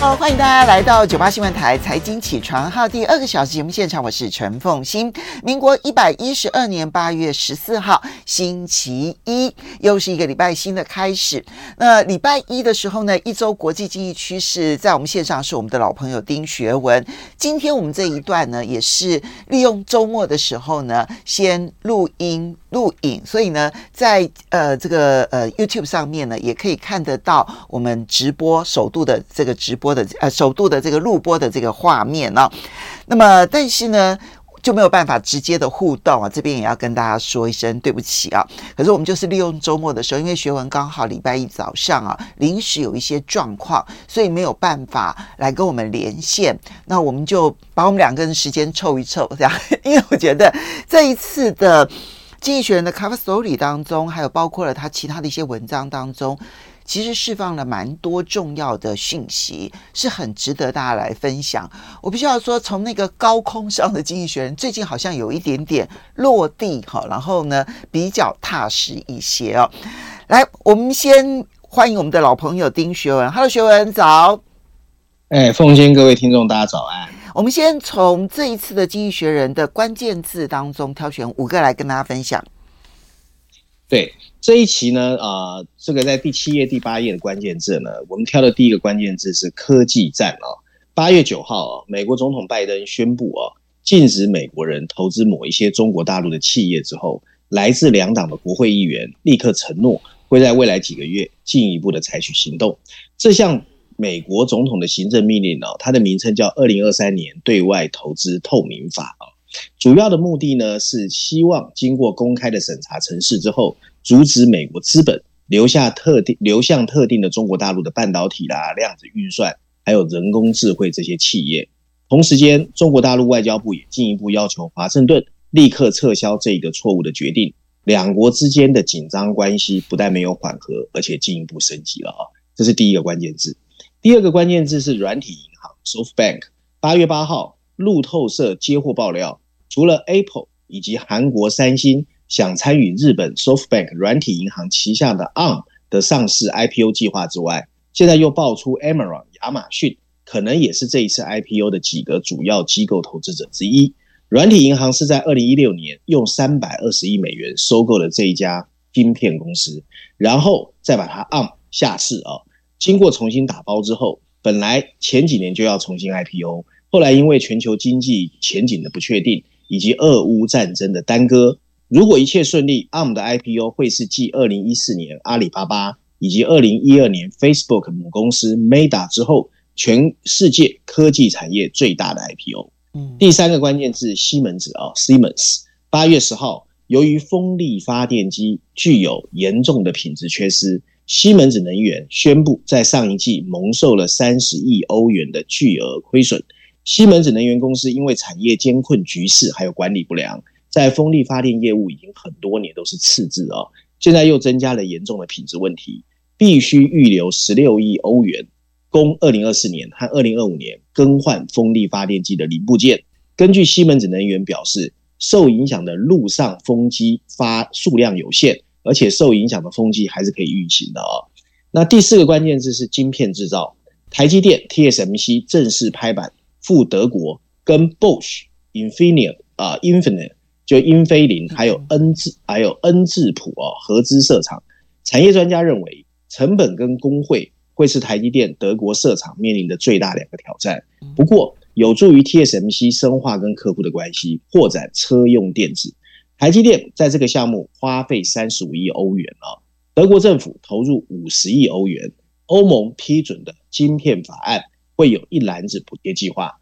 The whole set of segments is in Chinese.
好，欢迎大家来到九八新闻台财经起床号第二个小时节目现场，我是陈凤馨。民国一百一十二年八月十四号，星期一，又是一个礼拜新的开始。那礼拜一的时候呢，一周国际经济趋势，在我们线上是我们的老朋友丁学文。今天我们这一段呢，也是利用周末的时候呢，先录音。录影，所以呢，在呃这个呃 YouTube 上面呢，也可以看得到我们直播首度的这个直播播的呃首度的这个录播的这个画面啊。那么，但是呢，就没有办法直接的互动啊。这边也要跟大家说一声对不起啊。可是我们就是利用周末的时候，因为学文刚好礼拜一早上啊临时有一些状况，所以没有办法来跟我们连线。那我们就把我们两个人时间凑一凑，这样，因为我觉得这一次的。经济学人的 cover story 当中，还有包括了他其他的一些文章当中，其实释放了蛮多重要的讯息，是很值得大家来分享。我必须要说，从那个高空上的经济学人，最近好像有一点点落地哈，然后呢比较踏实一些哦。来，我们先欢迎我们的老朋友丁学文，Hello，学文早。哎，凤馨，各位听众，大家早安。我们先从这一次的《经济学人》的关键字当中挑选五个来跟大家分享。对这一期呢，啊、呃，这个在第七页、第八页的关键字呢，我们挑的第一个关键字是科技战啊。八月九号啊，美国总统拜登宣布啊，禁止美国人投资某一些中国大陆的企业之后，来自两党的国会议员立刻承诺会在未来几个月进一步的采取行动。这项。美国总统的行政命令哦，它的名称叫《二零二三年对外投资透明法》啊。主要的目的呢，是希望经过公开的审查程式之后，阻止美国资本流下特定流向特定的中国大陆的半导体啦、量子运算，还有人工智慧这些企业。同时间，中国大陆外交部也进一步要求华盛顿立刻撤销这个错误的决定。两国之间的紧张关系不但没有缓和，而且进一步升级了啊！这是第一个关键字。第二个关键字是软体银行 SoftBank。八月八号，路透社接获爆料，除了 Apple 以及韩国三星想参与日本 SoftBank 软体银行旗下的 ARM 的上市 IPO 计划之外，现在又爆出 Amazon 亚马逊可能也是这一次 IPO 的几个主要机构投资者之一。软体银行是在二零一六年用三百二十亿美元收购了这一家晶片公司，然后再把它 ARM 下市啊。经过重新打包之后，本来前几年就要重新 IPO，后来因为全球经济前景的不确定以及俄乌战争的耽搁，如果一切顺利，ARM 的 IPO 会是继二零一四年阿里巴巴以及二零一二年 Facebook 母公司 Meta 之后，全世界科技产业最大的 IPO。嗯，第三个关键字西门子啊，Siemens。八月十号，由于风力发电机具有严重的品质缺失。西门子能源宣布，在上一季蒙受了三十亿欧元的巨额亏损。西门子能源公司因为产业艰困局势还有管理不良，在风力发电业务已经很多年都是赤字哦。现在又增加了严重的品质问题，必须预留十六亿欧元，供二零二四年和二零二五年更换风力发电机的零部件。根据西门子能源表示，受影响的陆上风机发数量有限。而且受影响的风机还是可以运行的哦。那第四个关键字是晶片制造，台积电 TSMC 正式拍板赴德国跟 Bosch、Infineon 啊、Infineon 就英飞凌还有恩智还有恩智浦哦合资设厂。产业专家认为，成本跟工会会是台积电德国设厂面临的最大两个挑战。不过，有助于 TSMC 深化跟客户的关系，扩展车用电子。台积电在这个项目花费三十五亿欧元啊，德国政府投入五十亿欧元，欧盟批准的晶片法案会有一篮子补贴计划，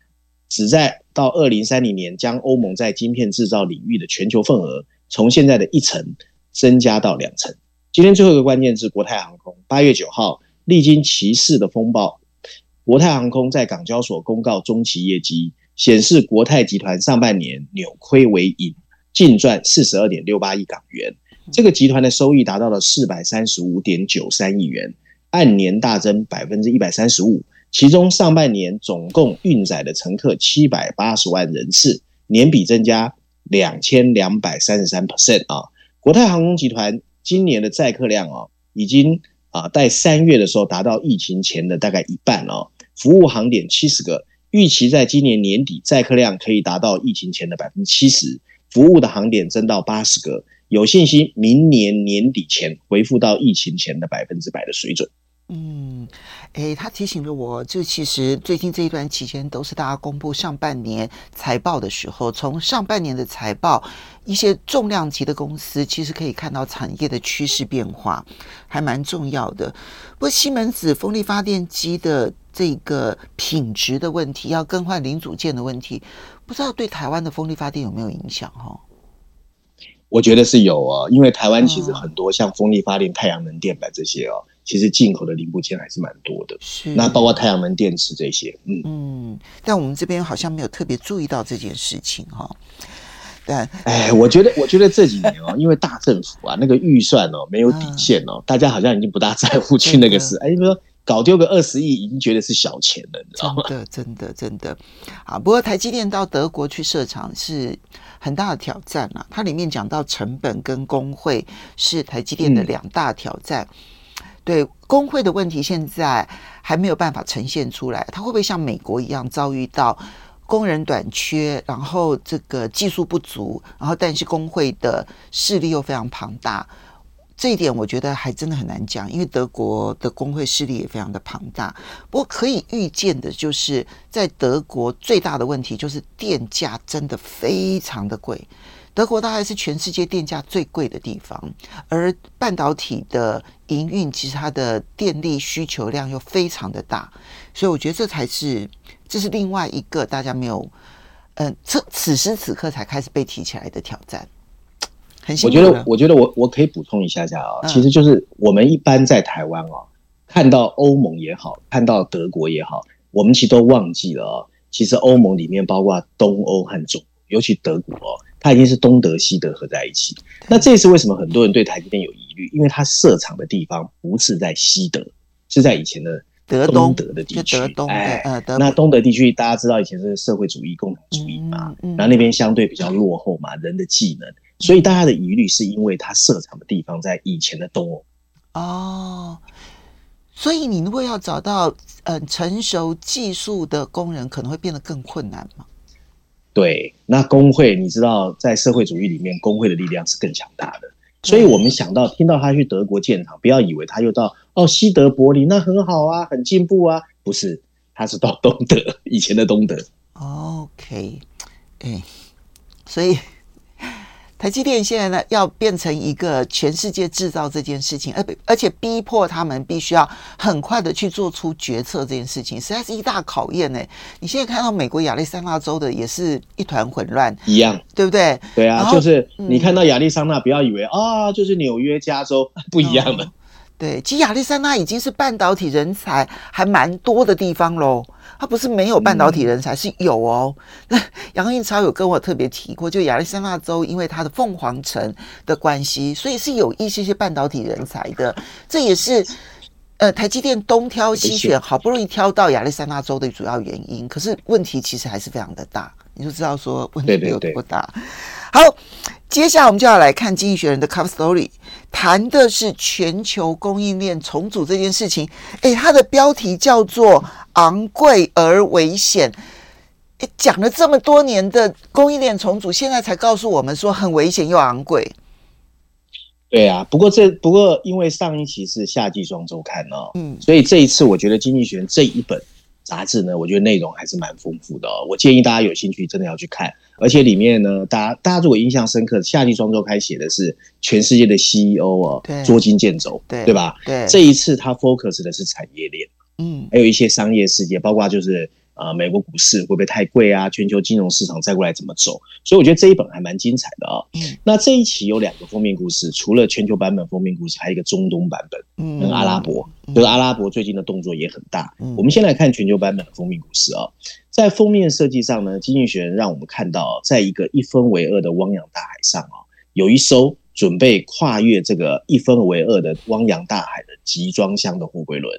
旨在到二零三零年，将欧盟在晶片制造领域的全球份额从现在的一成增加到两成。今天最后一个关键字，国泰航空，八月九号，历经歧视的风暴，国泰航空在港交所公告中期业绩，显示国泰集团上半年扭亏为盈，净赚四十二点六八亿港元。这个集团的收益达到了四百三十五点九三亿元，按年大增百分之一百三十五。其中上半年总共运载的乘客七百八十万人次，年比增加两千两百三十三 percent 啊。国泰航空集团今年的载客量啊，已经啊在三月的时候达到疫情前的大概一半哦。服务航点七十个，预期在今年年底载客量可以达到疫情前的百分之七十，服务的航点增到八十个，有信心明年年底前恢复到疫情前的百分之百的水准。嗯，诶，他提醒了我，就其实最近这一段期间都是大家公布上半年财报的时候，从上半年的财报，一些重量级的公司其实可以看到产业的趋势变化，还蛮重要的。不过西门子风力发电机的这个品质的问题，要更换零组件的问题，不知道对台湾的风力发电有没有影响？哈，我觉得是有啊，因为台湾其实很多像风力发电、太阳能电板这些哦。其实进口的零部件还是蛮多的，是那包括太阳能电池这些，嗯嗯，但我们这边好像没有特别注意到这件事情哈。但哎，我觉得我觉得这几年哦，因为大政府啊那个预算哦没有底线哦，嗯、大家好像已经不大在乎去那个事。哎，你说搞丢个二十亿，已经觉得是小钱了，你知道吗？真的真的真的啊！不过台积电到德国去设厂是很大的挑战啊。它里面讲到成本跟工会是台积电的两大挑战。嗯对工会的问题，现在还没有办法呈现出来。它会不会像美国一样遭遇到工人短缺，然后这个技术不足，然后但是工会的势力又非常庞大？这一点我觉得还真的很难讲，因为德国的工会势力也非常的庞大。不过可以预见的就是，在德国最大的问题就是电价真的非常的贵。德国大概是全世界电价最贵的地方，而半导体的营运其实它的电力需求量又非常的大，所以我觉得这才是这是另外一个大家没有，嗯、呃，此此时此刻才开始被提起来的挑战。很。我觉得，我觉得我我可以补充一下下啊、哦，嗯、其实就是我们一般在台湾哦，看到欧盟也好，看到德国也好，我们其实都忘记了哦，其实欧盟里面包括东欧和中，尤其德国哦。它已经是东德西德合在一起，那这是为什么很多人对台积电有疑虑？因为它设厂的地方不是在西德，是在以前的东德的地区。哎，那东德地区大家知道以前是社会主义、共产主义嘛，然后那边相对比较落后嘛，人的技能，所以大家的疑虑是因为它设厂的地方在以前的东欧。哦，所以你如果要找到嗯成熟技术的工人，可能会变得更困难吗？对，那工会你知道，在社会主义里面，工会的力量是更强大的。所以我们想到听到他去德国建厂，不要以为他又到哦西德柏林，那很好啊，很进步啊，不是，他是到东德，以前的东德。OK，哎，所以。台积电现在呢，要变成一个全世界制造这件事情，而而且逼迫他们必须要很快的去做出决策这件事情，实在是一大考验呢。你现在看到美国亚利桑那州的也是一团混乱，一样，对不对？对啊，就是你看到亚利桑那，不要以为啊、嗯哦，就是纽约、加州 不一样了。哦对，其实亚利桑那已经是半导体人才还蛮多的地方喽。它不是没有半导体人才，嗯、是有哦。那杨应超有跟我特别提过，就亚利桑那州因为它的凤凰城的关系，所以是有一些些半导体人才的。这也是呃台积电东挑西选，好不容易挑到亚利桑那州的主要原因。可是问题其实还是非常的大，你就知道说问题有多大。对对对好。接下来我们就要来看《经济学人》的 Cover Story，谈的是全球供应链重组这件事情。诶，它的标题叫做“昂贵而危险”。诶，讲了这么多年的供应链重组，现在才告诉我们说很危险又昂贵。对啊，不过这不过因为上一期是夏季双周刊哦，嗯，所以这一次我觉得《经济学人》这一本。杂志呢，我觉得内容还是蛮丰富的哦。我建议大家有兴趣真的要去看，而且里面呢，大家大家如果印象深刻，夏季双周刊写的是全世界的 CEO 哦，对捉襟见肘，对吧？对，这一次他 focus 的是产业链，嗯，还有一些商业世界，包括就是啊、呃，美国股市会不会太贵啊？全球金融市场再过来怎么走？所以我觉得这一本还蛮精彩的啊、哦。嗯，那这一期有两个封面故事，除了全球版本封面故事，还有一个中东版本，嗯，跟阿拉伯，就是阿拉伯最近的动作也很大。嗯，我们先来看全球版本的封面故事啊、哦，在封面设计上呢，经济学人让我们看到，在一个一分为二的汪洋大海上啊、哦，有一艘。准备跨越这个一分为二的汪洋大海的集装箱的货柜轮，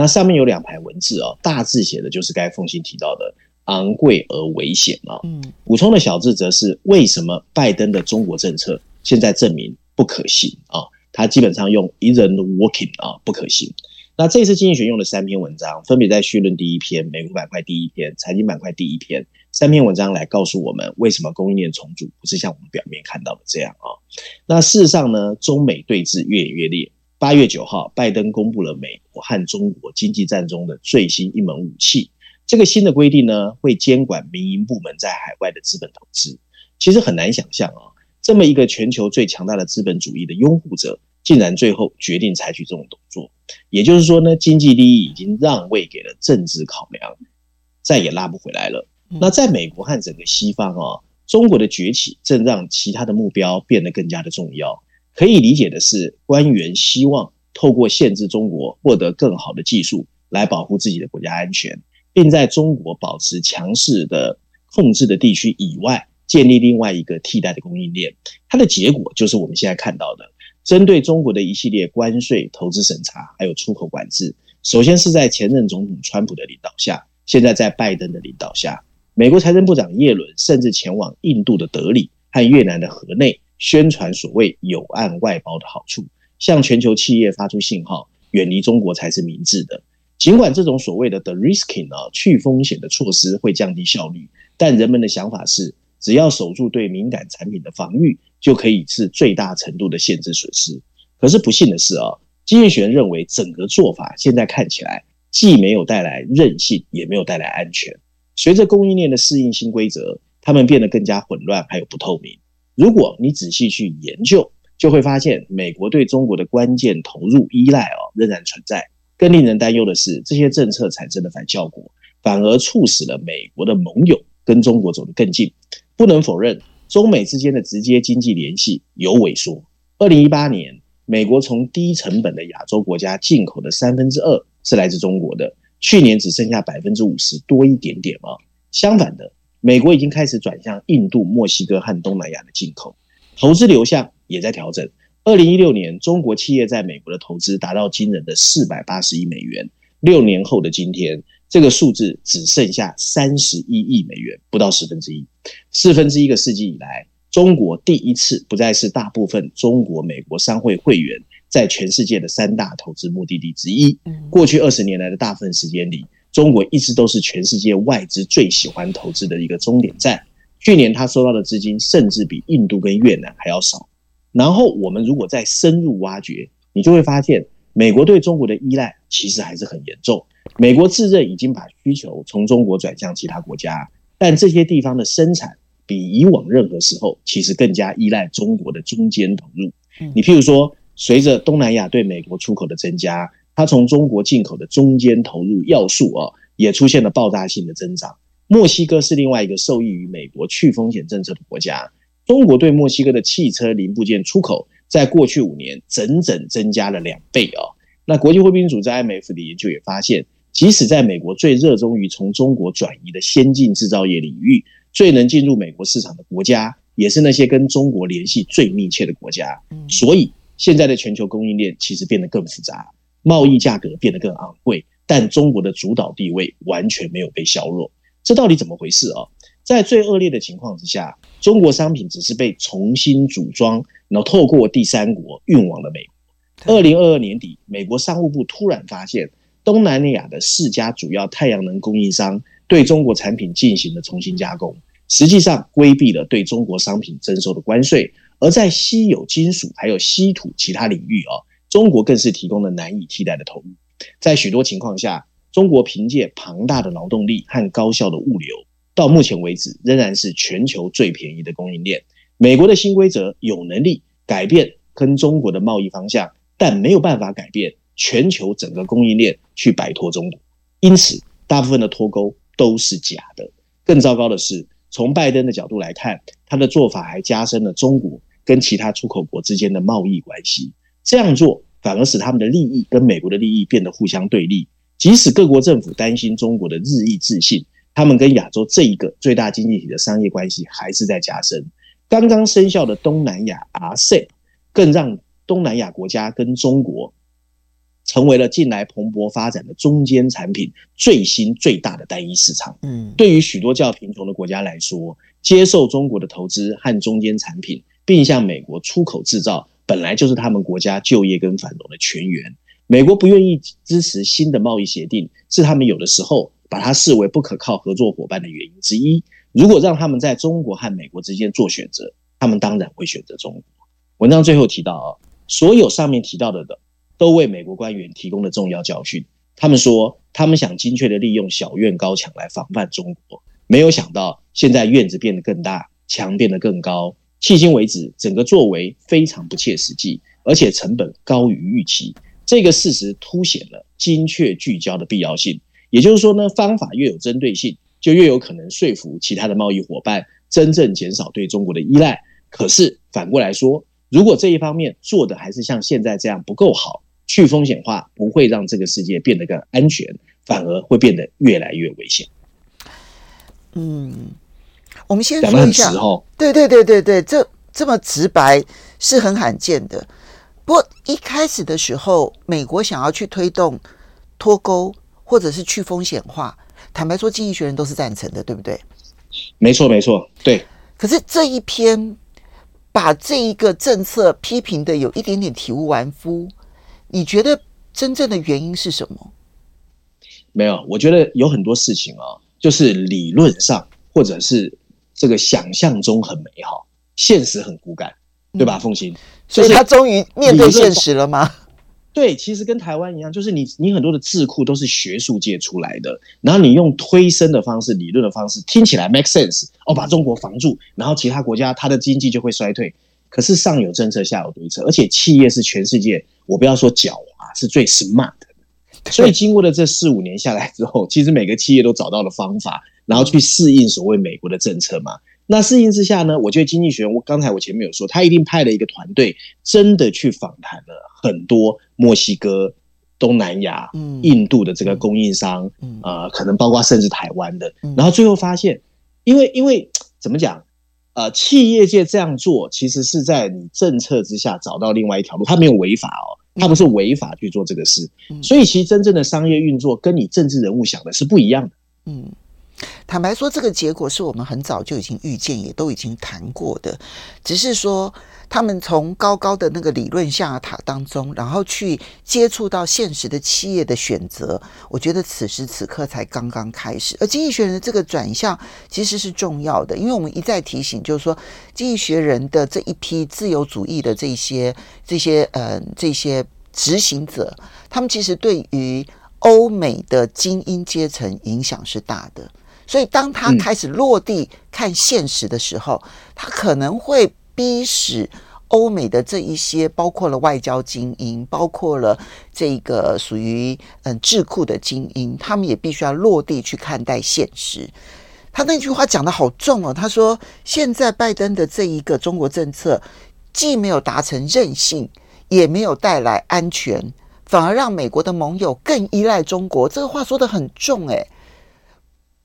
那上面有两排文字哦，大字写的就是该封信提到的昂贵而危险啊。嗯，补充的小字则是为什么拜登的中国政策现在证明不可行啊？他基本上用 isn't working 啊，不可行。那这次经济学用了三篇文章，分别在绪论第一篇、美国板块第一篇、财经板块第一篇。三篇文章来告诉我们，为什么供应链重组不是像我们表面看到的这样啊？那事实上呢，中美对峙越演越烈。八月九号，拜登公布了美国和中国经济战中的最新一门武器。这个新的规定呢，会监管民营部门在海外的资本投资。其实很难想象啊，这么一个全球最强大的资本主义的拥护者，竟然最后决定采取这种动作。也就是说呢，经济利益已经让位给了政治考量，再也拉不回来了。那在美国和整个西方啊，中国的崛起正让其他的目标变得更加的重要。可以理解的是，官员希望透过限制中国获得更好的技术，来保护自己的国家安全，并在中国保持强势的控制的地区以外，建立另外一个替代的供应链。它的结果就是我们现在看到的，针对中国的一系列关税、投资审查，还有出口管制。首先是在前任总统川普的领导下，现在在拜登的领导下。美国财政部长耶伦甚至前往印度的德里和越南的河内，宣传所谓“有岸外包”的好处，向全球企业发出信号：远离中国才是明智的。尽管这种所谓的 “de-risking” 啊，去风险的措施会降低效率，但人们的想法是，只要守住对敏感产品的防御，就可以是最大程度的限制损失。可是不幸的是啊，经济学人认为整个做法现在看起来既没有带来韧性，也没有带来安全。随着供应链的适应新规则，它们变得更加混乱，还有不透明。如果你仔细去研究，就会发现美国对中国的关键投入依赖哦仍然存在。更令人担忧的是，这些政策产生的反效果，反而促使了美国的盟友跟中国走得更近。不能否认，中美之间的直接经济联系有萎缩。二零一八年，美国从低成本的亚洲国家进口的三分之二是来自中国的。去年只剩下百分之五十多一点点啊。相反的，美国已经开始转向印度、墨西哥和东南亚的进口，投资流向也在调整。二零一六年，中国企业在美国的投资达到惊人的四百八十亿美元。六年后的今天，这个数字只剩下三十一亿美元，不到十分之一。四分之一个世纪以来，中国第一次不再是大部分中国美国商会会员。在全世界的三大投资目的地之一，过去二十年来的大部分时间里，中国一直都是全世界外资最喜欢投资的一个终点站。去年他收到的资金甚至比印度跟越南还要少。然后我们如果再深入挖掘，你就会发现，美国对中国的依赖其实还是很严重。美国自认已经把需求从中国转向其他国家，但这些地方的生产比以往任何时候其实更加依赖中国的中间投入。你譬如说。随着东南亚对美国出口的增加，它从中国进口的中间投入要素啊，也出现了爆炸性的增长。墨西哥是另外一个受益于美国去风险政策的国家。中国对墨西哥的汽车零部件出口，在过去五年整整增加了两倍哦。那国际货币组织 IMF 的研究也发现，即使在美国最热衷于从中国转移的先进制造业领域，最能进入美国市场的国家，也是那些跟中国联系最密切的国家。所以。现在的全球供应链其实变得更复杂，贸易价格变得更昂贵，但中国的主导地位完全没有被削弱。这到底怎么回事啊？在最恶劣的情况之下，中国商品只是被重新组装，然后透过第三国运往了美国。二零二二年底，美国商务部突然发现，东南亚的四家主要太阳能供应商对中国产品进行了重新加工，实际上规避了对中国商品征收的关税。而在稀有金属还有稀土其他领域啊，中国更是提供了难以替代的投入。在许多情况下，中国凭借庞大的劳动力和高效的物流，到目前为止仍然是全球最便宜的供应链。美国的新规则有能力改变跟中国的贸易方向，但没有办法改变全球整个供应链去摆脱中国。因此，大部分的脱钩都是假的。更糟糕的是，从拜登的角度来看，他的做法还加深了中国跟其他出口国之间的贸易关系。这样做反而使他们的利益跟美国的利益变得互相对立。即使各国政府担心中国的日益自信，他们跟亚洲这一个最大经济体的商业关系还是在加深。刚刚生效的东南亚 RCEP 更让东南亚国家跟中国成为了近来蓬勃发展的中间产品最新最大的单一市场。嗯，对于许多较贫穷的国家来说，接受中国的投资和中间产品，并向美国出口制造，本来就是他们国家就业跟繁荣的泉源。美国不愿意支持新的贸易协定，是他们有的时候把它视为不可靠合作伙伴的原因之一。如果让他们在中国和美国之间做选择，他们当然会选择中国。文章最后提到啊，所有上面提到的的，都为美国官员提供了重要教训。他们说，他们想精确地利用小院高墙来防范中国，没有想到现在院子变得更大，墙变得更高。迄今为止，整个作为非常不切实际，而且成本高于预期。这个事实凸显了精确聚焦的必要性。也就是说呢，方法越有针对性，就越有可能说服其他的贸易伙伴真正减少对中国的依赖。可是反过来说，如果这一方面做的还是像现在这样不够好，去风险化不会让这个世界变得更安全，反而会变得越来越危险。嗯，我们先说一下，对对对对对，这这么直白是很罕见的。不过一开始的时候，美国想要去推动脱钩或者是去风险化，坦白说，经济学人都是赞成的，对不对？没错，没错，对。可是这一篇把这一个政策批评的有一点点体无完肤，你觉得真正的原因是什么？没有，我觉得有很多事情啊，就是理论上或者是这个想象中很美好，现实很骨感。对吧，凤馨？所以他终于面对现实了吗？对，其实跟台湾一样，就是你你很多的智库都是学术界出来的，然后你用推升的方式、理论的方式，听起来 make sense 哦，把中国防住，然后其他国家它的经济就会衰退。可是上有政策，下有对策，而且企业是全世界，我不要说狡猾，是最 smart 的。所以经过了这四五年下来之后，其实每个企业都找到了方法，然后去适应所谓美国的政策嘛。那适应之下呢，我觉得经济学人，我刚才我前面有说，他一定派了一个团队，真的去访谈了很多墨西哥、东南亚、印度的这个供应商，呃，可能包括甚至台湾的，然后最后发现，因为因为怎么讲，呃，企业界这样做，其实是在你政策之下找到另外一条路，他没有违法哦，他不是违法去做这个事，所以其实真正的商业运作跟你政治人物想的是不一样的，嗯。坦白说，这个结果是我们很早就已经预见，也都已经谈过的。只是说，他们从高高的那个理论象牙塔当中，然后去接触到现实的企业的选择，我觉得此时此刻才刚刚开始。而经济学人的这个转向其实是重要的，因为我们一再提醒，就是说，经济学人的这一批自由主义的这些、这些、呃、这些执行者，他们其实对于欧美的精英阶层影响是大的。所以，当他开始落地看现实的时候，嗯、他可能会逼使欧美的这一些，包括了外交精英，包括了这个属于嗯智库的精英，他们也必须要落地去看待现实。他那句话讲的好重哦，他说：“现在拜登的这一个中国政策，既没有达成韧性，也没有带来安全，反而让美国的盟友更依赖中国。”这个话说的很重诶。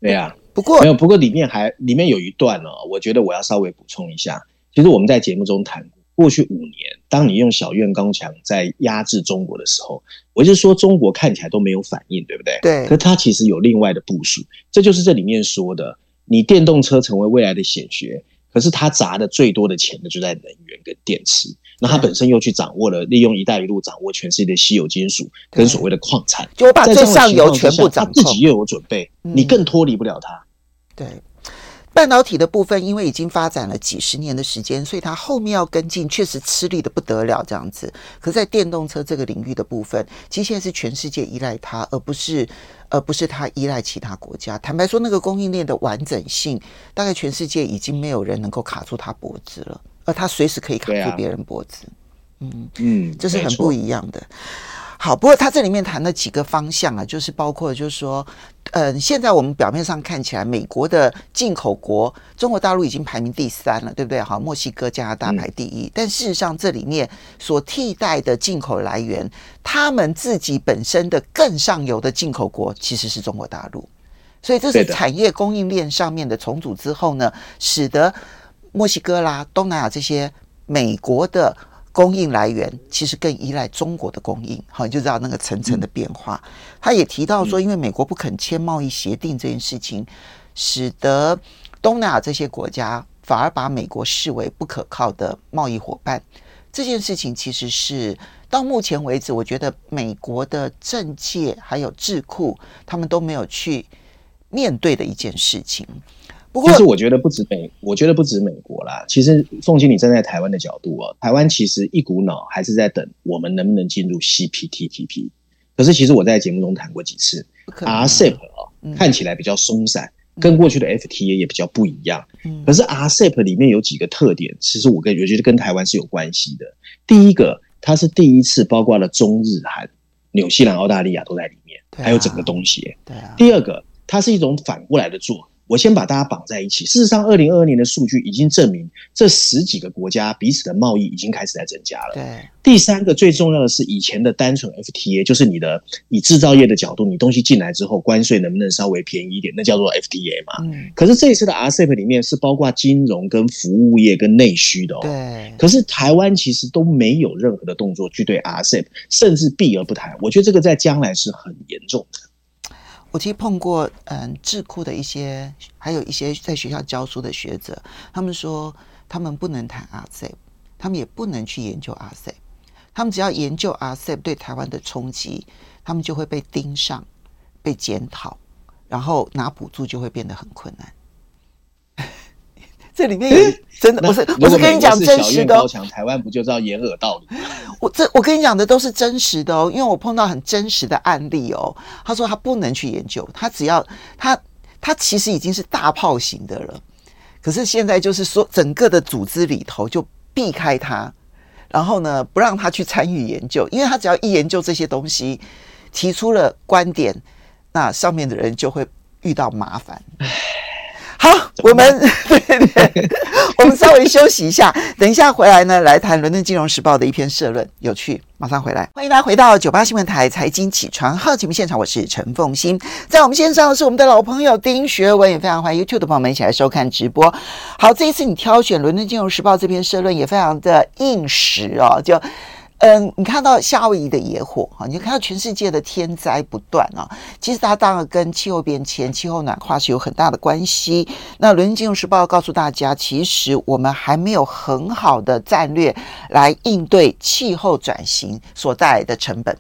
对呀，不过没有，不过里面还里面有一段哦，我觉得我要稍微补充一下。其实我们在节目中谈过，过去五年，当你用小院高墙在压制中国的时候，我就说中国看起来都没有反应，对不对？对。可它其实有另外的部署，这就是这里面说的，你电动车成为未来的显学，可是它砸的最多的钱的就在能源跟电池。那它本身又去掌握了，利用“一带一路”掌握全世界的稀有金属跟所谓的矿产，就把最上游全部掌控，自己又有准备，你更脱离不了它。对，半导体的部分，因为已经发展了几十年的时间，所以它后面要跟进，确实吃力的不得了。这样子，可是在电动车这个领域的部分，其实现在是全世界依赖它，而不是而不是它依赖其他国家。坦白说，那个供应链的完整性，大概全世界已经没有人能够卡住它脖子了。而他随时可以卡住别人脖子，嗯嗯，这是很不一样的。好，不过他这里面谈了几个方向啊，就是包括就是说，嗯，现在我们表面上看起来，美国的进口国中国大陆已经排名第三了，对不对？好，墨西哥、加拿大排第一，嗯、但事实上这里面所替代的进口来源，他们自己本身的更上游的进口国其实是中国大陆，所以这是产业供应链上面的重组之后呢，使得墨西哥啦、东南亚这些美国的。供应来源其实更依赖中国的供应，好，你就知道那个层层的变化。嗯、他也提到说，因为美国不肯签贸易协定这件事情，使得东南亚这些国家反而把美国视为不可靠的贸易伙伴。这件事情其实是到目前为止，我觉得美国的政界还有智库他们都没有去面对的一件事情。不过，其实我觉得不止美，我觉得不止美国啦。其实宋经理站在台湾的角度啊，台湾其实一股脑还是在等我们能不能进入 CPTPP。可是其实我在节目中谈过几次，RCEP 啊，看起来比较松散，跟过去的 FTA 也比较不一样。可是 RCEP 里面有几个特点，其实我跟我觉得跟台湾是有关系的。第一个，它是第一次包括了中日韩、纽西兰、澳大利亚都在里面，还有整个东协。对啊。第二个，它是一种反过来的做。我先把大家绑在一起。事实上，二零二二年的数据已经证明，这十几个国家彼此的贸易已经开始在增加了。对。第三个最重要的是，以前的单纯 FTA，就是你的以制造业的角度，你东西进来之后，关税能不能稍微便宜一点，那叫做 FTA 嘛。嗯。可是这一次的 RCEP 里面是包括金融跟服务业跟内需的哦。对。可是台湾其实都没有任何的动作去对 RCEP，甚至避而不谈。我觉得这个在将来是很严重的。我其实碰过，嗯，智库的一些，还有一些在学校教书的学者，他们说他们不能谈 RCEP，他们也不能去研究 RCEP，他们只要研究 RCEP 对台湾的冲击，他们就会被盯上，被检讨，然后拿补助就会变得很困难。这里面有真的，不是我是跟你讲真实的哦。台湾不就知道掩耳盗铃？我这我跟你讲的都是真实的哦，因为我碰到很真实的案例哦。他说他不能去研究，他只要他他其实已经是大炮型的了，可是现在就是说整个的组织里头就避开他，然后呢不让他去参与研究，因为他只要一研究这些东西，提出了观点，那上面的人就会遇到麻烦。好，我们 对对，我们稍微休息一下，等一下回来呢，来谈《伦敦金融时报》的一篇社论，有趣，马上回来。欢迎大家回到九八新闻台财经起床号节目现场，我是陈凤欣，在我们线上的是我们的老朋友丁学文，也非常欢迎 YouTube 的朋友们一起来收看直播。好，这一次你挑选《伦敦金融时报》这篇社论也非常的应时哦，就。嗯，你看到夏威夷的野火哈，你就看到全世界的天灾不断啊。其实它当然跟气候变迁、气候暖化是有很大的关系。那《伦敦金融时报》告诉大家，其实我们还没有很好的战略来应对气候转型所带来的成本。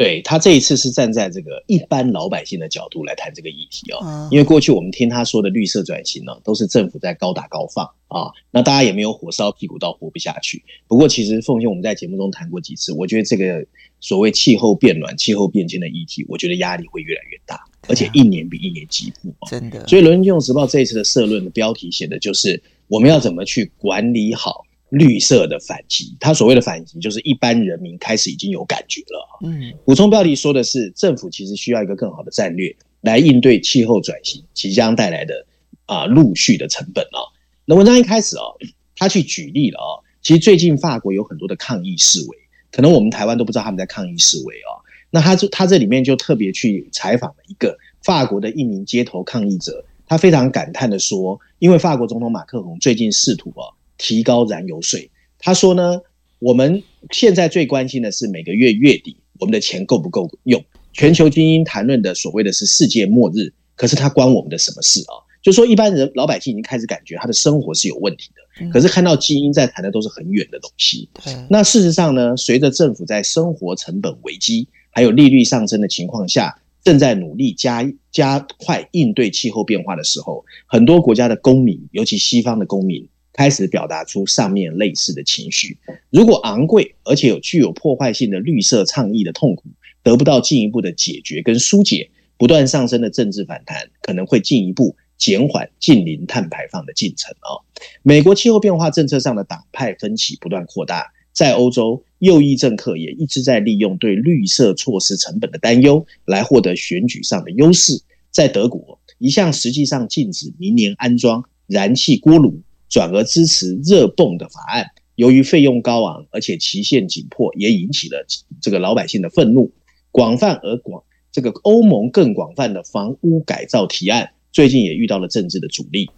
对，他这一次是站在这个一般老百姓的角度来谈这个议题哦，因为过去我们听他说的绿色转型呢，都是政府在高打高放啊，那大家也没有火烧屁股到活不下去。不过其实凤馨我们在节目中谈过几次，我觉得这个所谓气候变暖、气候变迁的议题，我觉得压力会越来越大，而且一年比一年急迫，真的。所以《伦敦金融时报》这一次的社论的标题写的就是我们要怎么去管理好。绿色的反击，他所谓的反击，就是一般人民开始已经有感觉了。嗯，补充标题说的是，政府其实需要一个更好的战略来应对气候转型即将带来的啊陆续的成本啊。那文章一开始啊，他去举例了啊，其实最近法国有很多的抗议示威，可能我们台湾都不知道他们在抗议示威哦。那他就他这里面就特别去采访了一个法国的一名街头抗议者，他非常感叹的说，因为法国总统马克龙最近试图哦。提高燃油税，他说呢，我们现在最关心的是每个月月底我们的钱够不够用。全球精英谈论的所谓的是世界末日，可是它关我们的什么事啊？就说一般人老百姓已经开始感觉他的生活是有问题的，可是看到精英在谈的都是很远的东西。那事实上呢，随着政府在生活成本危机还有利率上升的情况下，正在努力加加快应对气候变化的时候，很多国家的公民，尤其西方的公民。开始表达出上面类似的情绪。如果昂贵而且有具有破坏性的绿色倡议的痛苦得不到进一步的解决跟疏解，不断上升的政治反弹可能会进一步减缓近零碳排放的进程哦。美国气候变化政策上的党派分歧不断扩大，在欧洲，右翼政客也一直在利用对绿色措施成本的担忧来获得选举上的优势。在德国，一项实际上禁止明年安装燃气锅炉，转而支持热泵的法案，由于费用高昂，而且期限紧迫，也引起了这个老百姓的愤怒。广泛而广，这个欧盟更广泛的房屋改造提案，最近也遇到了政治的阻力。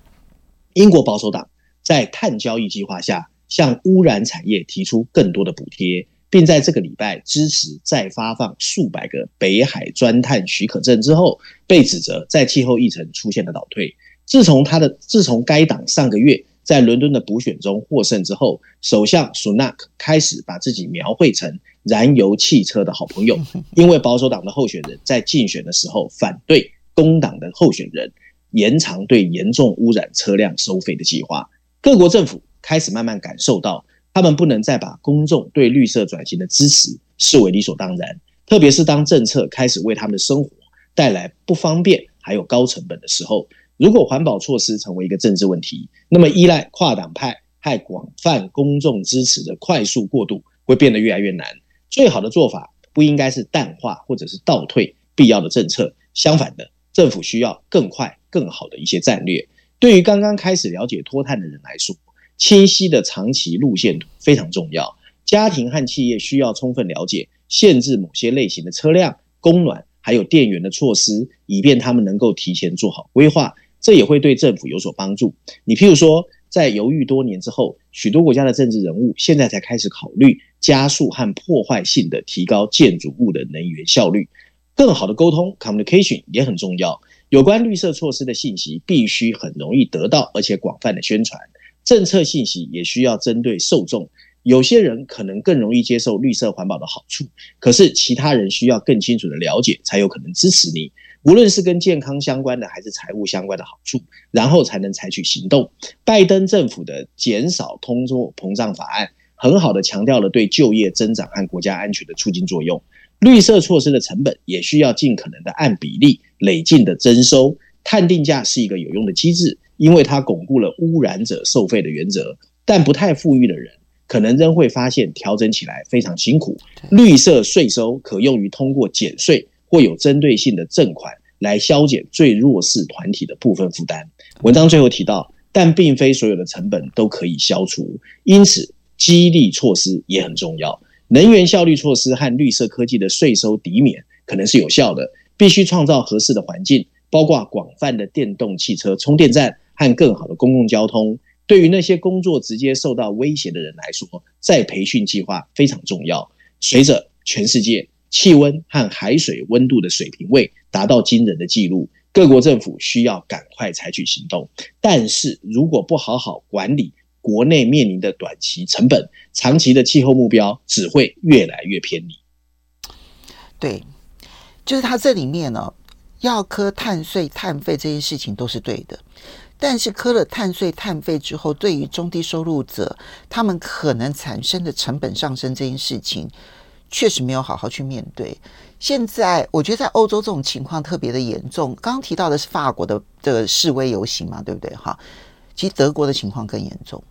英国保守党在碳交易计划下，向污染产业提出更多的补贴，并在这个礼拜支持再发放数百个北海钻探许可证之后，被指责在气候议程出现了倒退。自从他的自从该党上个月在伦敦的补选中获胜之后，首相苏纳克开始把自己描绘成燃油汽车的好朋友，因为保守党的候选人在竞选的时候反对工党的候选人延长对严重污染车辆收费的计划。各国政府开始慢慢感受到，他们不能再把公众对绿色转型的支持视为理所当然，特别是当政策开始为他们的生活带来不方便还有高成本的时候。如果环保措施成为一个政治问题，那么依赖跨党派和广泛公众支持的快速过渡会变得越来越难。最好的做法不应该是淡化或者是倒退必要的政策，相反的，政府需要更快、更好的一些战略。对于刚刚开始了解脱碳的人来说，清晰的长期路线图非常重要。家庭和企业需要充分了解限制某些类型的车辆、供暖还有电源的措施，以便他们能够提前做好规划。这也会对政府有所帮助。你譬如说，在犹豫多年之后，许多国家的政治人物现在才开始考虑加速和破坏性的提高建筑物的能源效率。更好的沟通 （communication） 也很重要。有关绿色措施的信息必须很容易得到，而且广泛的宣传。政策信息也需要针对受众。有些人可能更容易接受绿色环保的好处，可是其他人需要更清楚的了解，才有可能支持你。无论是跟健康相关的，还是财务相关的好处，然后才能采取行动。拜登政府的减少通货膨胀法案，很好的强调了对就业增长和国家安全的促进作用。绿色措施的成本也需要尽可能的按比例累进的征收。碳定价是一个有用的机制，因为它巩固了污染者受费的原则。但不太富裕的人可能仍会发现调整起来非常辛苦。绿色税收可用于通过减税。会有针对性的赠款来削减最弱势团体的部分负担。文章最后提到，但并非所有的成本都可以消除，因此激励措施也很重要。能源效率措施和绿色科技的税收抵免可能是有效的，必须创造合适的环境，包括广泛的电动汽车充电站和更好的公共交通。对于那些工作直接受到威胁的人来说，再培训计划非常重要。随着全世界。气温和海水温度的水平位达到惊人的记录，各国政府需要赶快采取行动。但是如果不好好管理国内面临的短期成本，长期的气候目标只会越来越偏离。对，就是他这里面呢、要科碳税、碳费这些事情都是对的，但是课了碳税、碳费之后，对于中低收入者，他们可能产生的成本上升这件事情。确实没有好好去面对。现在我觉得在欧洲这种情况特别的严重。刚刚提到的是法国的这个示威游行嘛，对不对？哈，其实德国的情况更严重。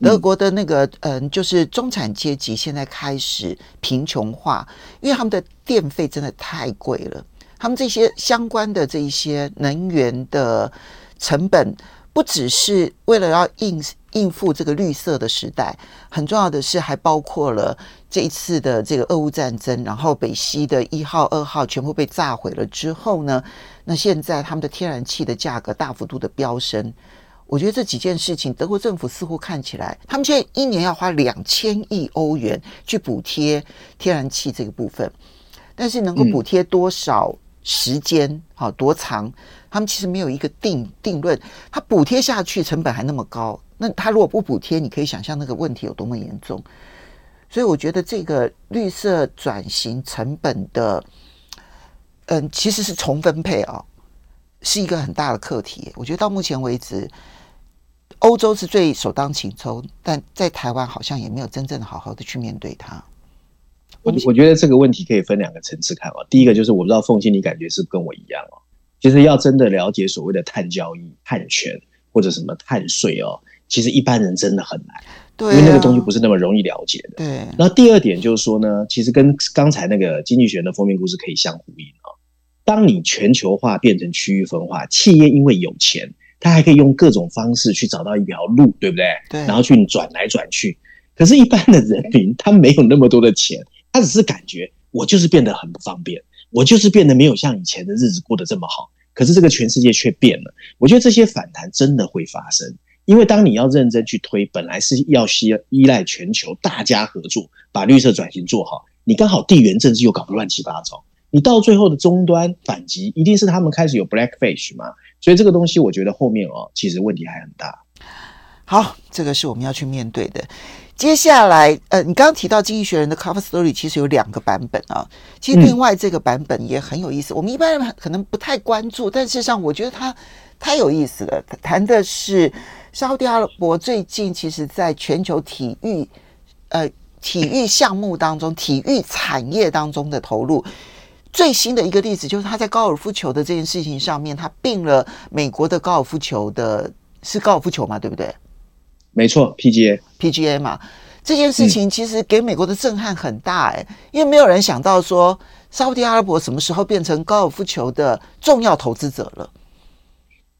德国的那个嗯，就是中产阶级现在开始贫穷化，因为他们的电费真的太贵了。他们这些相关的这一些能源的成本，不只是为了要应应付这个绿色的时代，很重要的是还包括了这一次的这个俄乌战争，然后北溪的一号、二号全部被炸毁了之后呢，那现在他们的天然气的价格大幅度的飙升，我觉得这几件事情，德国政府似乎看起来，他们现在一年要花两千亿欧元去补贴天然气这个部分，但是能够补贴多少时间，好、多长？他们其实没有一个定定论，他补贴下去成本还那么高，那他如果不补贴，你可以想象那个问题有多么严重。所以我觉得这个绿色转型成本的，嗯，其实是重分配啊，是一个很大的课题。我觉得到目前为止，欧洲是最首当其冲，但在台湾好像也没有真正的好好的去面对它。我我觉得这个问题可以分两个层次看哦。第一个就是我不知道凤馨，你感觉是跟我一样哦。其实要真的了解所谓的碳交易、碳权或者什么碳税哦，其实一般人真的很难。对、啊，因为那个东西不是那么容易了解的。对。然后第二点就是说呢，其实跟刚才那个经济学人的封面故事可以相呼应啊。当你全球化变成区域分化，企业因为有钱，它还可以用各种方式去找到一条路，对不对？对。然后去转来转去。可是，一般的人民他没有那么多的钱，他只是感觉我就是变得很不方便，我就是变得没有像以前的日子过得这么好。可是这个全世界却变了。我觉得这些反弹真的会发生，因为当你要认真去推，本来是要需要依赖全球大家合作，把绿色转型做好，你刚好地缘政治又搞得乱七八糟，你到最后的终端反击，一定是他们开始有 blackfish 嘛。所以这个东西，我觉得后面哦，其实问题还很大。好，这个是我们要去面对的。接下来，呃，你刚刚提到《经济学人》的 cover story 其实有两个版本啊。其实另外这个版本也很有意思，嗯、我们一般人可能不太关注，但事实上我觉得它太有意思了。谈的是沙特阿拉伯最近其实在全球体育，呃，体育项目当中，体育产业当中的投入。最新的一个例子就是他在高尔夫球的这件事情上面，他并了美国的高尔夫球的，是高尔夫球嘛，对不对？没错，PGA，PGA 嘛，这件事情其实给美国的震撼很大哎、嗯，因为没有人想到说沙特阿拉伯什么时候变成高尔夫球的重要投资者了。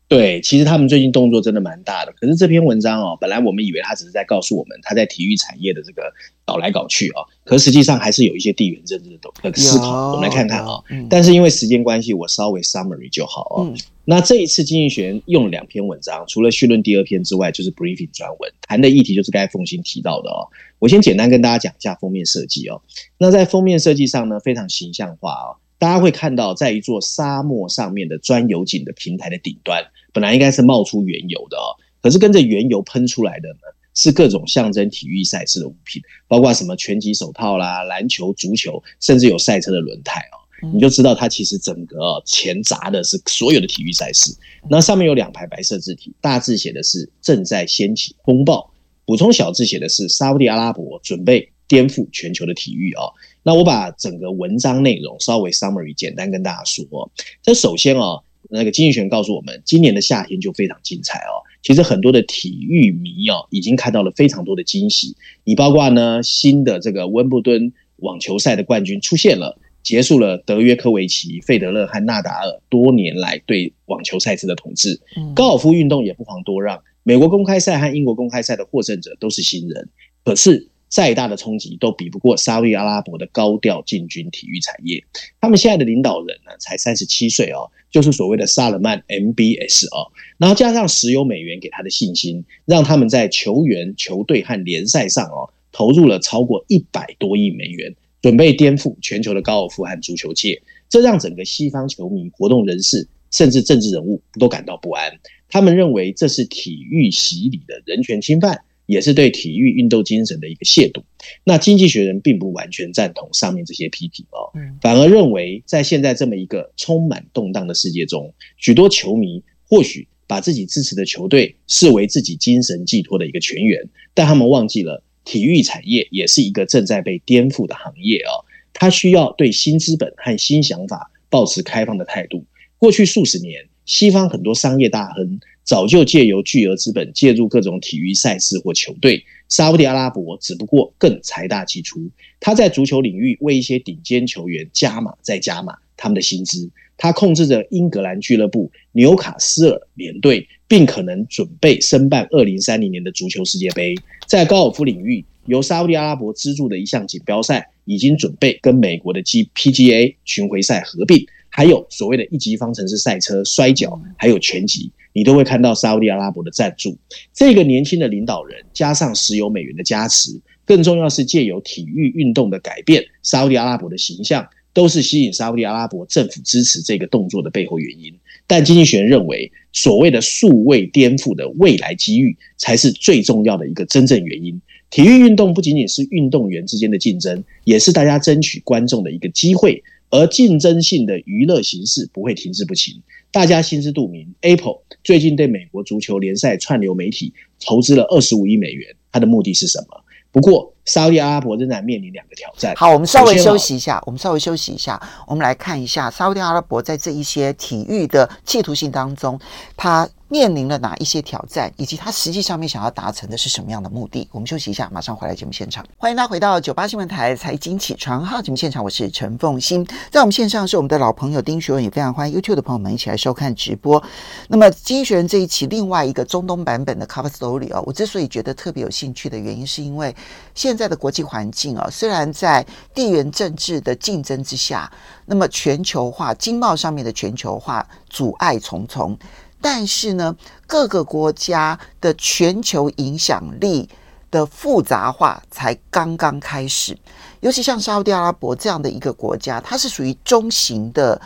对，其实他们最近动作真的蛮大的。可是这篇文章哦，本来我们以为他只是在告诉我们他在体育产业的这个搞来搞去哦，可实际上还是有一些地缘政治的的思考。我们来看看啊、哦嗯，但是因为时间关系，我稍微 summary 就好哦。嗯、那这一次经济学人用了两篇文章，除了绪论第二篇之外，就是 briefing 专文，谈的议题就是刚才凤馨提到的哦。我先简单跟大家讲一下封面设计哦。那在封面设计上呢，非常形象化哦。大家会看到，在一座沙漠上面的钻油井的平台的顶端，本来应该是冒出原油的哦，可是跟着原油喷出来的呢，是各种象征体育赛事的物品，包括什么拳击手套啦、篮球、足球，甚至有赛车的轮胎哦。你就知道它其实整个哦，钱砸的是所有的体育赛事。那上面有两排白色字体，大字写的是正在掀起风暴，补充小字写的是沙乌地阿拉伯准备颠覆全球的体育哦。那我把整个文章内容稍微 summary 简单跟大家说哦。这首先哦，那个经济学告诉我们，今年的夏天就非常精彩哦。其实很多的体育迷哦，已经看到了非常多的惊喜。你包括呢，新的这个温布顿网球赛的冠军出现了，结束了德约科维奇、费德勒和纳达尔多年来对网球赛事的统治。高尔夫运动也不遑多让，美国公开赛和英国公开赛的获胜者都是新人。可是。再大的冲击都比不过沙特阿拉伯的高调进军体育产业。他们现在的领导人呢，才三十七岁哦，就是所谓的萨勒曼 MBS 哦，然后加上石油美元给他的信心，让他们在球员、球队和联赛上哦，投入了超过一百多亿美元，准备颠覆全球的高尔夫和足球界。这让整个西方球迷、活动人士，甚至政治人物都感到不安。他们认为这是体育洗礼的人权侵犯。也是对体育运动精神的一个亵渎。那经济学人并不完全赞同上面这些批评哦，反而认为在现在这么一个充满动荡的世界中，许多球迷或许把自己支持的球队视为自己精神寄托的一个泉源，但他们忘记了体育产业也是一个正在被颠覆的行业哦，它需要对新资本和新想法保持开放的态度。过去数十年，西方很多商业大亨。早就借由巨额资本介入各种体育赛事或球队，沙乌地阿拉伯只不过更财大气粗。他在足球领域为一些顶尖球员加码再加码他们的薪资，他控制着英格兰俱乐部纽卡斯尔联队，并可能准备申办二零三零年的足球世界杯。在高尔夫领域，由沙乌地阿拉伯资助的一项锦标赛已经准备跟美国的 GPGA 巡回赛合并，还有所谓的一级方程式赛车、摔跤，还有拳击。你都会看到沙乌地阿拉伯的赞助，这个年轻的领导人加上石油美元的加持，更重要是借由体育运动的改变，沙乌地阿拉伯的形象，都是吸引沙乌地阿拉伯政府支持这个动作的背后原因。但经济学人认为，所谓的数位颠覆的未来机遇，才是最重要的一个真正原因。体育运动不仅仅是运动员之间的竞争，也是大家争取观众的一个机会，而竞争性的娱乐形式不会停滞不前。大家心知肚明，Apple 最近对美国足球联赛串流媒体投资了二十五亿美元，它的目的是什么？不过，沙特阿拉伯仍然面临两个挑战。好，我们稍微休息一下，我们稍微休息一下，我们来看一下沙特阿拉伯在这一些体育的企图性当中，它面临了哪一些挑战，以及他实际上面想要达成的是什么样的目的？我们休息一下，马上回来节目现场。欢迎大家回到九八新闻台财经起床号节目现场，我是陈凤馨，在我们线上是我们的老朋友丁学文，也非常欢迎 YouTube 的朋友们一起来收看直播。那么《经济学人》这一期另外一个中东版本的 Cover Story 啊，我之所以觉得特别有兴趣的原因，是因为现在的国际环境啊，虽然在地缘政治的竞争之下，那么全球化经贸上面的全球化阻碍重重。但是呢，各个国家的全球影响力的复杂化才刚刚开始。尤其像沙乌地阿拉伯这样的一个国家，它是属于中型的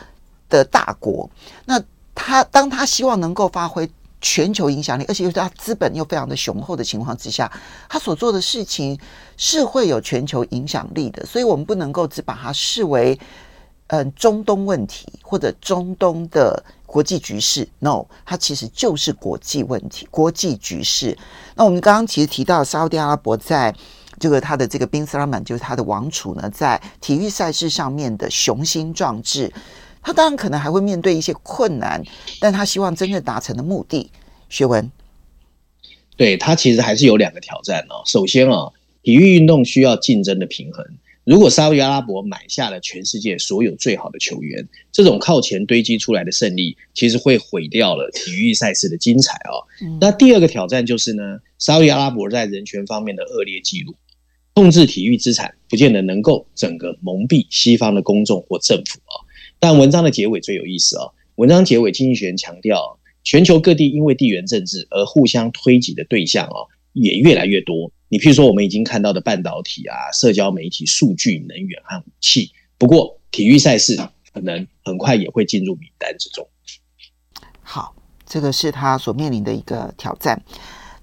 的大国。那他当他希望能够发挥全球影响力，而且又是他资本又非常的雄厚的情况之下，他所做的事情是会有全球影响力的。所以我们不能够只把它视为嗯中东问题或者中东的。国际局势，no，它其实就是国际问题、国际局势。那我们刚刚其实提到沙乌地阿拉伯在这个他的这个宾斯拉曼，就是他的王储呢，在体育赛事上面的雄心壮志，他当然可能还会面对一些困难，但他希望真正达成的目的，学文，对他其实还是有两个挑战哦。首先啊，体育运动需要竞争的平衡。如果沙特阿拉伯买下了全世界所有最好的球员，这种靠钱堆积出来的胜利，其实会毁掉了体育赛事的精彩哦。嗯、那第二个挑战就是呢，沙特阿拉伯在人权方面的恶劣记录，控制体育资产，不见得能够整个蒙蔽西方的公众或政府啊。但文章的结尾最有意思啊，文章结尾经济学人强调，全球各地因为地缘政治而互相推挤的对象哦，也越来越多。你譬如说，我们已经看到的半导体啊、社交媒体、数据、能源和武器。不过，体育赛事可能很快也会进入名单之中。好，这个是他所面临的一个挑战。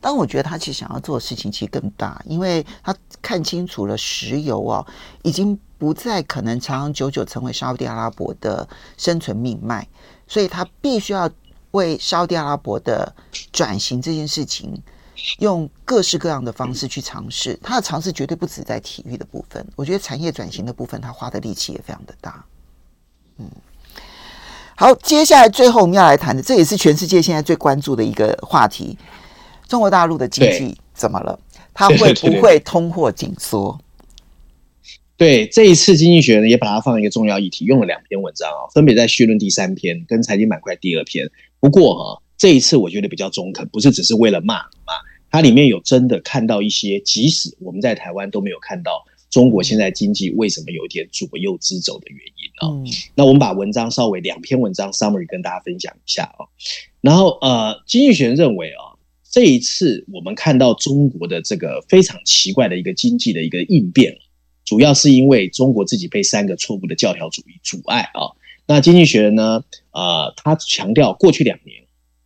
但我觉得他其实想要做的事情其实更大，因为他看清楚了石油哦，已经不再可能长长久久成为沙乌地阿拉伯的生存命脉，所以他必须要为沙乌地阿拉伯的转型这件事情。用各式各样的方式去尝试，他的尝试绝对不止在体育的部分。我觉得产业转型的部分，他花的力气也非常的大。嗯，好，接下来最后我们要来谈的，这也是全世界现在最关注的一个话题：中国大陆的经济怎么了？它会不会通货紧缩？对，这一次经济学呢也把它放一个重要议题，用了两篇文章啊，分别在绪论第三篇跟财经板块第二篇。不过哈、啊，这一次我觉得比较中肯，不是只是为了骂骂。它里面有真的看到一些，即使我们在台湾都没有看到，中国现在经济为什么有点左右之走的原因啊、哦？嗯、那我们把文章稍微两篇文章 summary 跟大家分享一下啊、哦。然后呃，经济学人认为啊、哦，这一次我们看到中国的这个非常奇怪的一个经济的一个应变，主要是因为中国自己被三个错误的教条主义阻碍啊、哦。那经济学人呢，呃，他强调过去两年。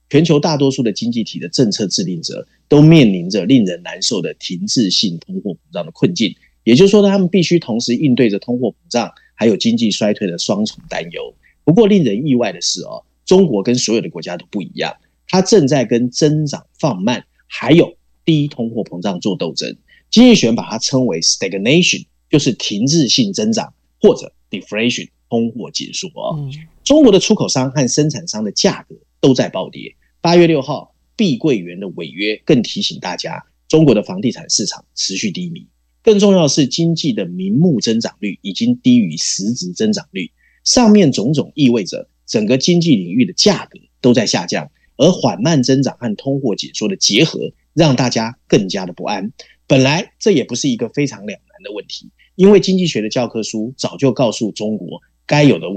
全球大多数的经济体的政策制定者都面临着令人难受的停滞性通货膨胀的困境，也就是说，他们必须同时应对着通货膨胀还有经济衰退的双重担忧。不过，令人意外的是哦，中国跟所有的国家都不一样，它正在跟增长放慢还有低通货膨胀做斗争。经济学人把它称为 stagnation，就是停滞性增长，或者 deflation，通货紧缩哦。嗯、中国的出口商和生产商的价格都在暴跌。八月六号，碧桂园的违约更提醒大家，中国的房地产市场持续低迷。更重要的是，经济的名目增长率已经低于实质增长率。上面种种意味着，整个经济领域的价格都在下降，而缓慢增长和通货紧缩的结合，让大家更加的不安。本来这也不是一个非常两难的问题，因为经济学的教科书早就告诉中国，该有的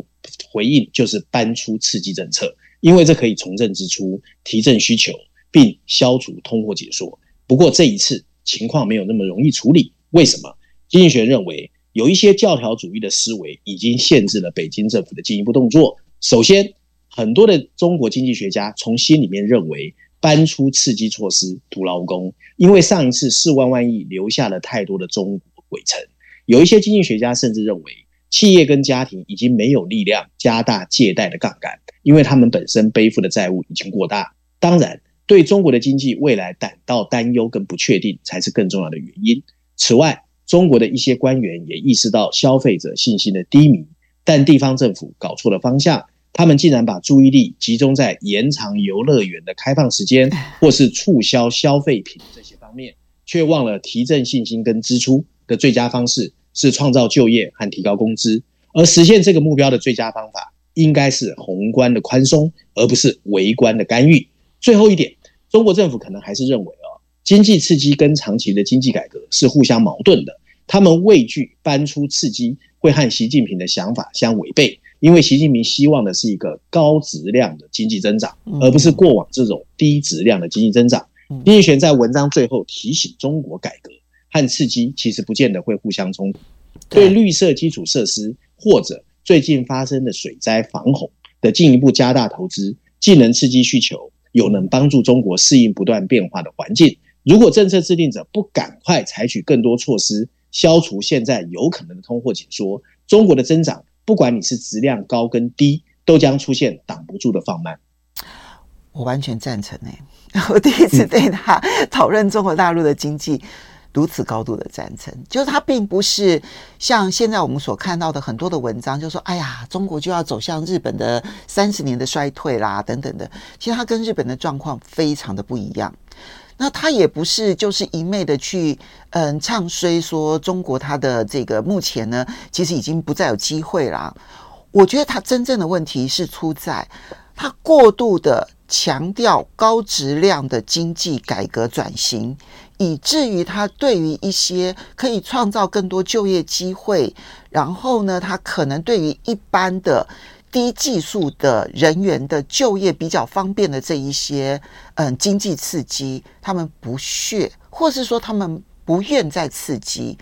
回应就是搬出刺激政策。因为这可以重振支出、提振需求，并消除通货紧缩。不过这一次情况没有那么容易处理。为什么？经济学认为有一些教条主义的思维已经限制了北京政府的进一步动作。首先，很多的中国经济学家从心里面认为搬出刺激措施徒劳无功，因为上一次四万万亿留下了太多的中国鬼城。有一些经济学家甚至认为，企业跟家庭已经没有力量加大借贷的杠杆。因为他们本身背负的债务已经过大，当然，对中国的经济未来感到担忧跟不确定才是更重要的原因。此外，中国的一些官员也意识到消费者信心的低迷，但地方政府搞错了方向，他们竟然把注意力集中在延长游乐园的开放时间，或是促销消费品这些方面，却忘了提振信心跟支出的最佳方式是创造就业和提高工资，而实现这个目标的最佳方法应该是宏观的宽松，而不是微观的干预。最后一点，中国政府可能还是认为哦，经济刺激跟长期的经济改革是互相矛盾的，他们畏惧搬出刺激会和习近平的想法相违背。因为习近平希望的是一个高质量的经济增长，而不是过往这种低质量的经济增长。丁义璇在文章最后提醒中国，改革和刺激其实不见得会互相冲突。对绿色基础设施或者最近发生的水灾防洪的进一步加大投资，既能刺激需求，又能帮助中国适应不断变化的环境。如果政策制定者不赶快采取更多措施，消除现在有可能的通货紧缩，中国的增长。不管你是质量高跟低，都将出现挡不住的放慢。我完全赞成诶，我第一次对他 讨论中国大陆的经济如此高度的赞成，就是他并不是像现在我们所看到的很多的文章，就说哎呀，中国就要走向日本的三十年的衰退啦等等的。其实他跟日本的状况非常的不一样。那他也不是就是一昧的去嗯唱衰说中国他的这个目前呢，其实已经不再有机会啦。我觉得他真正的问题是出在他过度的强调高质量的经济改革转型，以至于他对于一些可以创造更多就业机会，然后呢，他可能对于一般的。低技术的人员的就业比较方便的这一些，嗯，经济刺激，他们不屑，或是说他们不愿再刺激。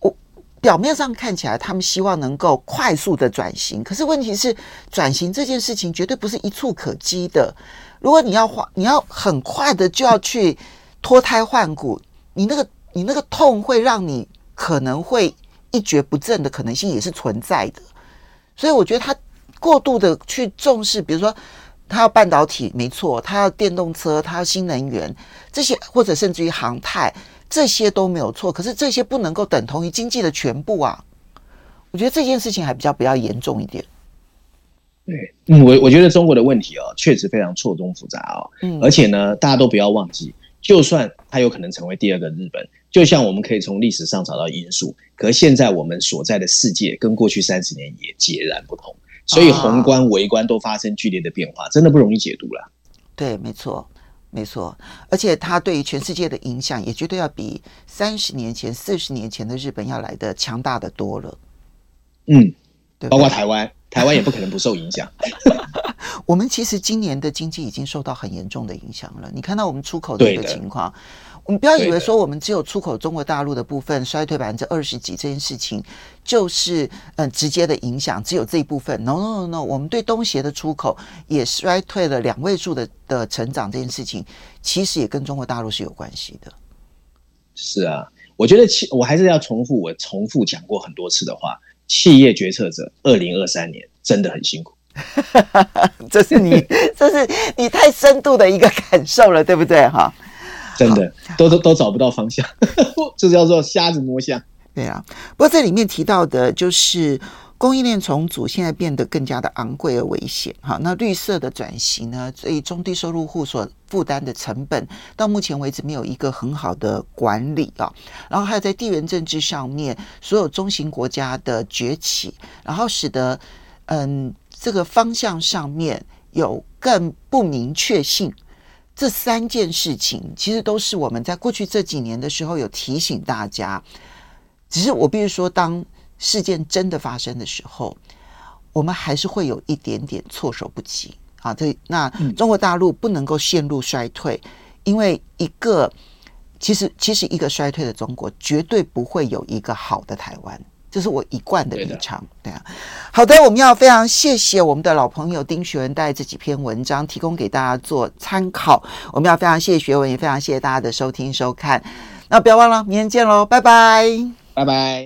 我表面上看起来，他们希望能够快速的转型，可是问题是，转型这件事情绝对不是一触可及的。如果你要花，你要很快的就要去脱胎换骨，你那个你那个痛会让你可能会一蹶不振的可能性也是存在的。所以我觉得他。过度的去重视，比如说他要半导体，没错，他要电动车，他要新能源这些，或者甚至于航太，这些都没有错。可是这些不能够等同于经济的全部啊！我觉得这件事情还比较比较严重一点。对，嗯，我我觉得中国的问题哦，确实非常错综复杂哦。嗯，而且呢，大家都不要忘记，就算它有可能成为第二个日本，就像我们可以从历史上找到因素，可现在我们所在的世界跟过去三十年也截然不同。所以宏观、微观都发生剧烈的变化，真的不容易解读了。对，没错，没错。而且它对于全世界的影响，也绝对要比三十年前、四十年前的日本要来的强大的多了。嗯，对，包括台湾，台湾也不可能不受影响。我们其实今年的经济已经受到很严重的影响了。你看到我们出口的一个情况。我们不要以为说我们只有出口中国大陆的部分衰退百分之二十几这件事情，就是嗯直接的影响，只有这一部分。No no no no，我们对东协的出口也衰退了两位数的的成长，这件事情其实也跟中国大陆是有关系的。是啊，我觉得企我还是要重复我重复讲过很多次的话，企业决策者二零二三年真的很辛苦。这是你 这是你太深度的一个感受了，对不对哈？真的都都都找不到方向，这叫做瞎子摸象。对啊，不过这里面提到的就是供应链重组现在变得更加的昂贵而危险。哈，那绿色的转型呢，所以中低收入户所负担的成本，到目前为止没有一个很好的管理啊。然后还有在地缘政治上面，所有中型国家的崛起，然后使得嗯这个方向上面有更不明确性。这三件事情其实都是我们在过去这几年的时候有提醒大家，只是我必须说，当事件真的发生的时候，我们还是会有一点点措手不及啊。这那中国大陆不能够陷入衰退，因为一个其实其实一个衰退的中国绝对不会有一个好的台湾。这是我一贯的立场，对啊。好的，我们要非常谢谢我们的老朋友丁学文带这几篇文章提供给大家做参考。我们要非常谢谢学文，也非常谢谢大家的收听收看。那不要忘了，明天见喽，拜拜，拜拜。